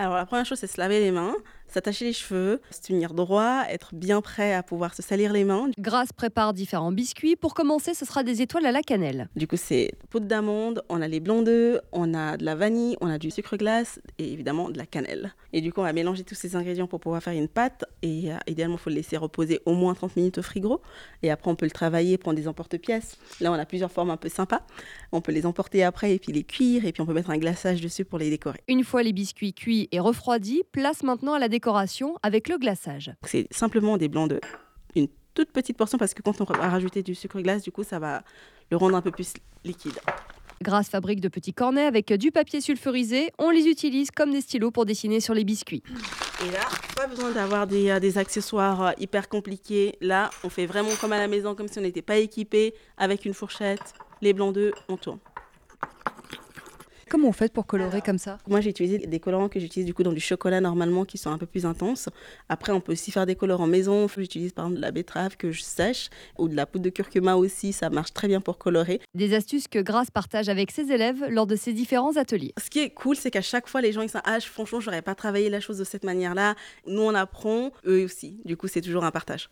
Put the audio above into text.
Alors la première chose, c'est se laver les mains, s'attacher les cheveux, se tenir droit, être bien prêt à pouvoir se salir les mains. Grace prépare différents biscuits. Pour commencer, ce sera des étoiles à la cannelle. Du coup, c'est poudre d'amande, on a les blancs d'œufs, on a de la vanille, on a du sucre glace et évidemment de la cannelle. Et du coup, on va mélanger tous ces ingrédients pour pouvoir faire une pâte. Et euh, idéalement, il faut le laisser reposer au moins 30 minutes au frigo. Et après, on peut le travailler, prendre des emporte-pièces. Là, on a plusieurs formes un peu sympas. On peut les emporter après et puis les cuire. Et puis, on peut mettre un glaçage dessus pour les décorer. Une fois les biscuits cuits et refroidis, place maintenant à la décoration avec le glaçage. C'est simplement des blancs d'œufs. Une toute petite portion parce que quand on va rajouter du sucre glace, du coup, ça va le rendre un peu plus liquide. Grace fabrique de petits cornets avec du papier sulfurisé. On les utilise comme des stylos pour dessiner sur les biscuits. Et là, pas besoin d'avoir des, euh, des accessoires euh, hyper compliqués. Là, on fait vraiment comme à la maison, comme si on n'était pas équipé, avec une fourchette, les blancs d'œufs, on tourne. Comment on fait pour colorer comme ça? Moi, j'ai utilisé des colorants que j'utilise du coup dans du chocolat normalement qui sont un peu plus intenses. Après, on peut aussi faire des colorants maison. J'utilise par exemple de la betterave que je sèche ou de la poudre de curcuma aussi. Ça marche très bien pour colorer. Des astuces que Grace partage avec ses élèves lors de ses différents ateliers. Ce qui est cool, c'est qu'à chaque fois, les gens ils disent Ah, franchement, j'aurais pas travaillé la chose de cette manière-là. Nous, on apprend, eux aussi. Du coup, c'est toujours un partage.